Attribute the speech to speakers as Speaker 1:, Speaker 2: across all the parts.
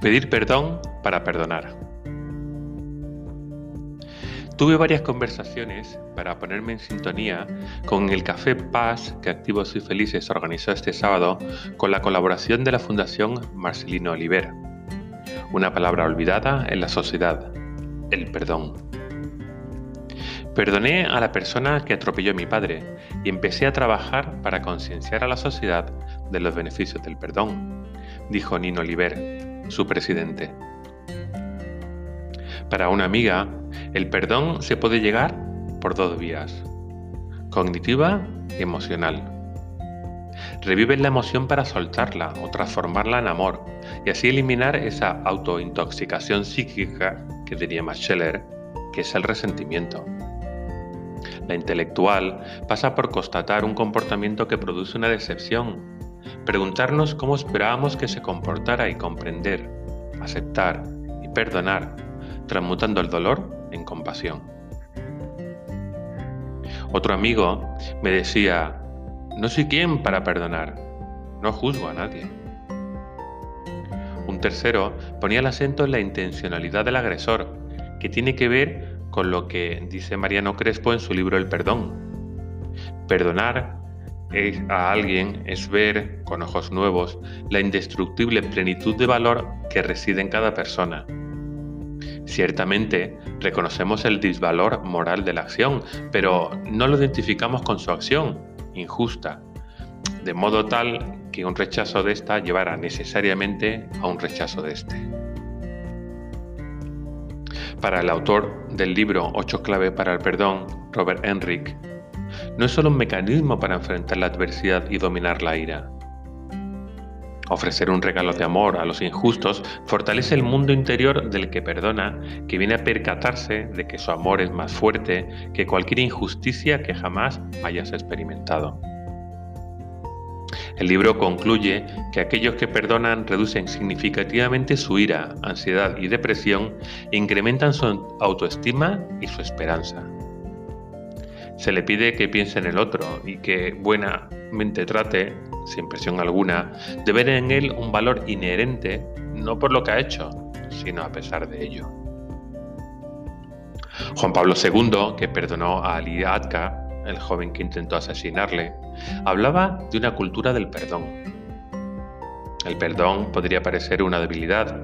Speaker 1: Pedir perdón para perdonar. Tuve varias conversaciones para ponerme en sintonía con el Café Paz que Activos y Felices organizó este sábado con la colaboración de la Fundación Marcelino Oliver. Una palabra olvidada en la sociedad, el perdón. Perdoné a la persona que atropelló a mi padre y empecé a trabajar para concienciar a la sociedad de los beneficios del perdón, dijo Nino Oliver, su presidente. Para una amiga, el perdón se puede llegar por dos vías, cognitiva y emocional. Revives la emoción para soltarla o transformarla en amor y así eliminar esa autointoxicación psíquica que diría Max Scheller, que es el resentimiento. La intelectual pasa por constatar un comportamiento que produce una decepción, preguntarnos cómo esperábamos que se comportara y comprender, aceptar y perdonar, transmutando el dolor en compasión. Otro amigo me decía, no soy quien para perdonar, no juzgo a nadie. Un tercero ponía el acento en la intencionalidad del agresor, que tiene que ver con lo que dice Mariano Crespo en su libro El perdón. Perdonar a alguien es ver con ojos nuevos la indestructible plenitud de valor que reside en cada persona. Ciertamente reconocemos el disvalor moral de la acción, pero no lo identificamos con su acción, injusta, de modo tal que un rechazo de esta llevará necesariamente a un rechazo de este. Para el autor del libro Ocho clave para el perdón, Robert Enrique, no es solo un mecanismo para enfrentar la adversidad y dominar la ira. Ofrecer un regalo de amor a los injustos fortalece el mundo interior del que perdona, que viene a percatarse de que su amor es más fuerte que cualquier injusticia que jamás hayas experimentado. El libro concluye que aquellos que perdonan reducen significativamente su ira, ansiedad y depresión e incrementan su autoestima y su esperanza. Se le pide que piense en el otro y que buenamente trate, sin presión alguna, de ver en él un valor inherente no por lo que ha hecho, sino a pesar de ello. Juan Pablo II, que perdonó a Ali Atka, el joven que intentó asesinarle, hablaba de una cultura del perdón. El perdón podría parecer una debilidad.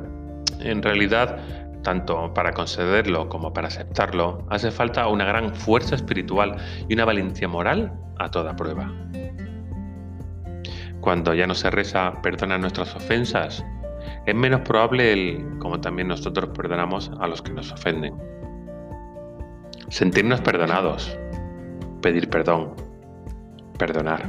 Speaker 1: En realidad, tanto para concederlo como para aceptarlo, hace falta una gran fuerza espiritual y una valentía moral a toda prueba. Cuando ya no se reza perdona nuestras ofensas, es menos probable el, como también nosotros perdonamos a los que nos ofenden. Sentirnos perdonados, pedir perdón, perdonar.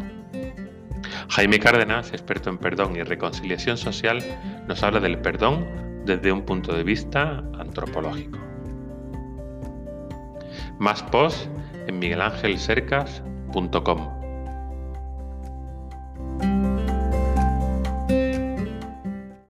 Speaker 1: Jaime Cárdenas, experto en perdón y reconciliación social, nos habla del perdón desde un punto de vista antropológico. Más post en miguelangelcercas.com.